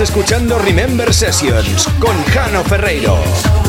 Escuchando Remember Sessions con Jano Ferreiro.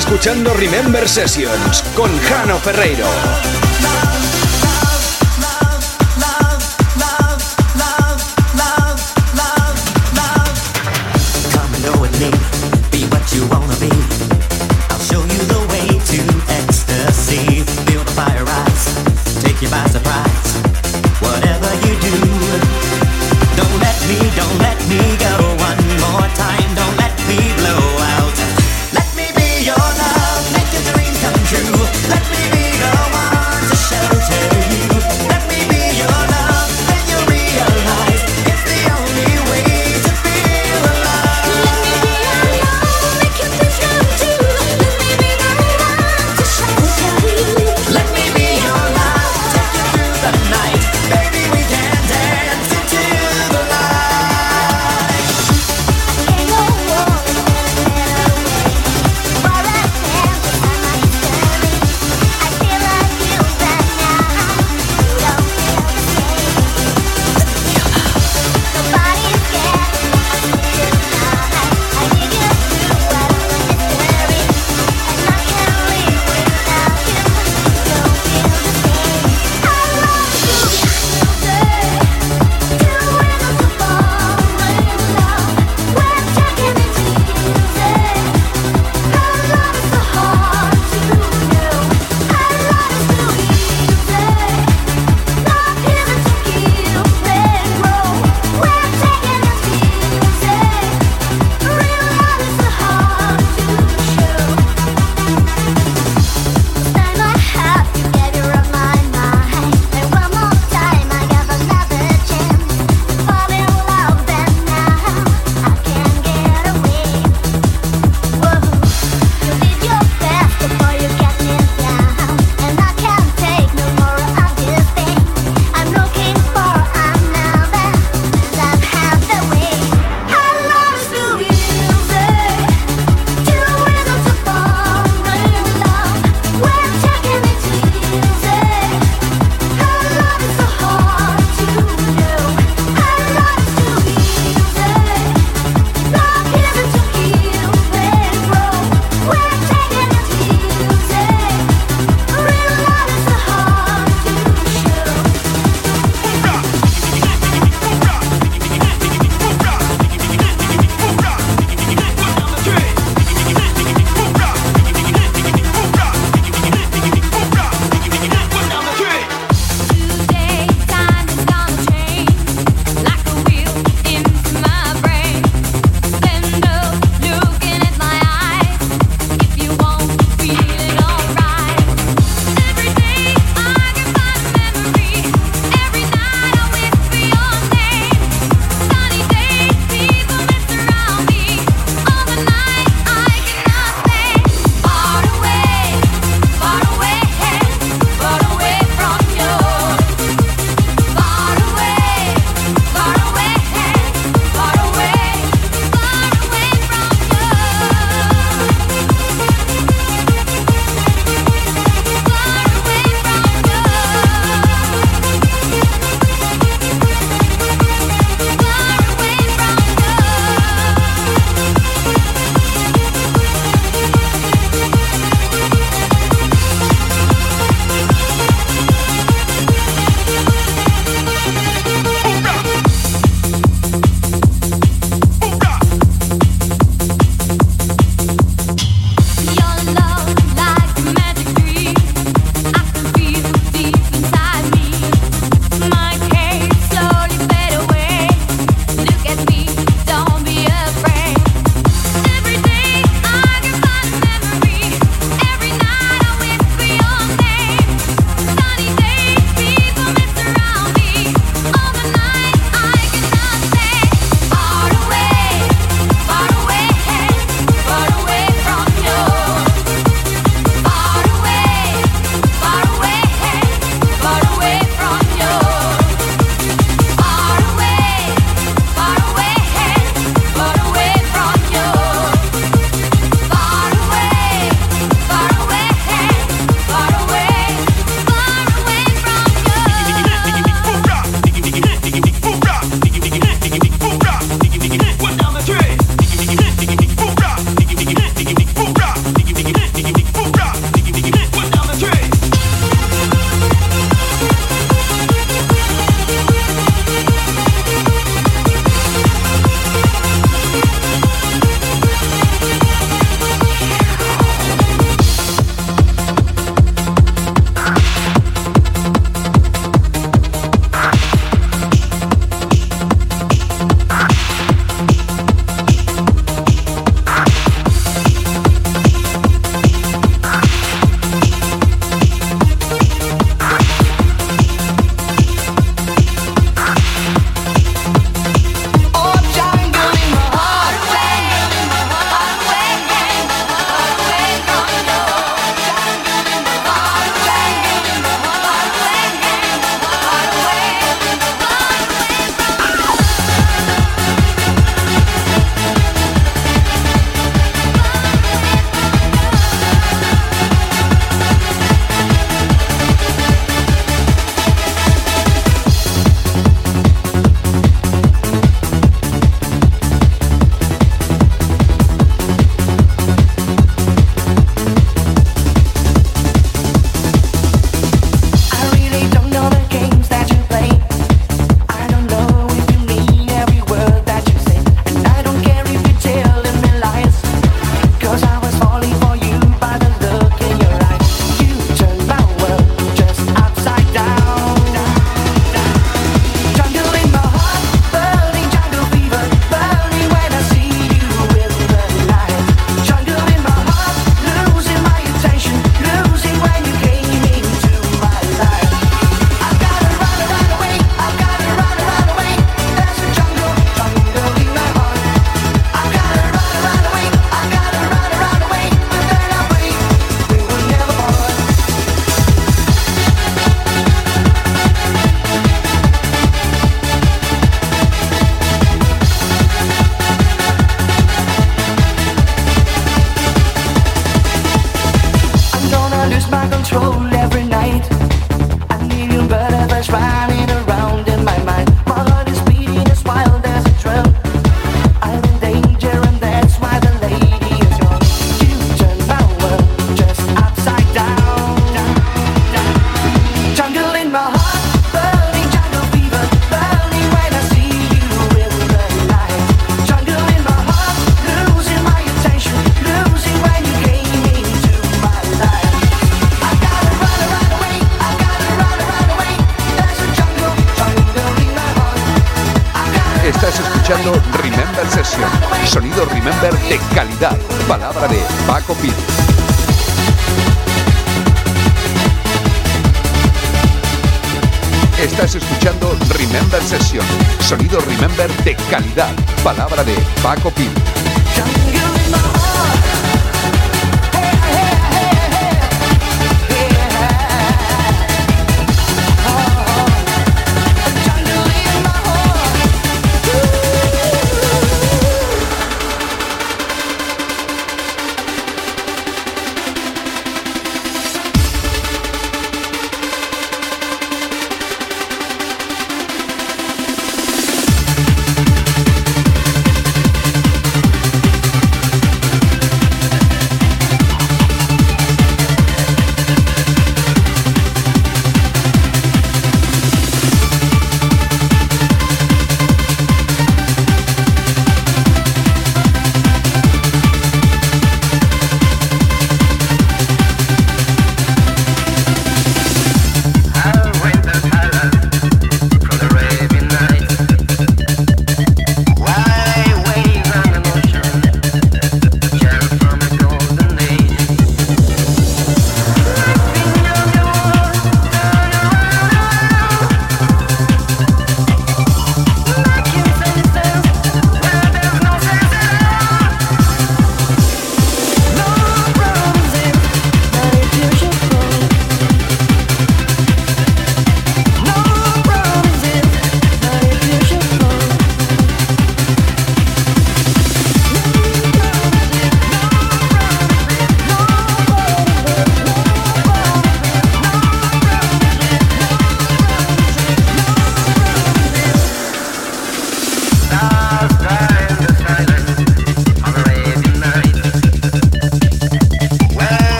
Let me be the one to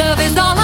Love is all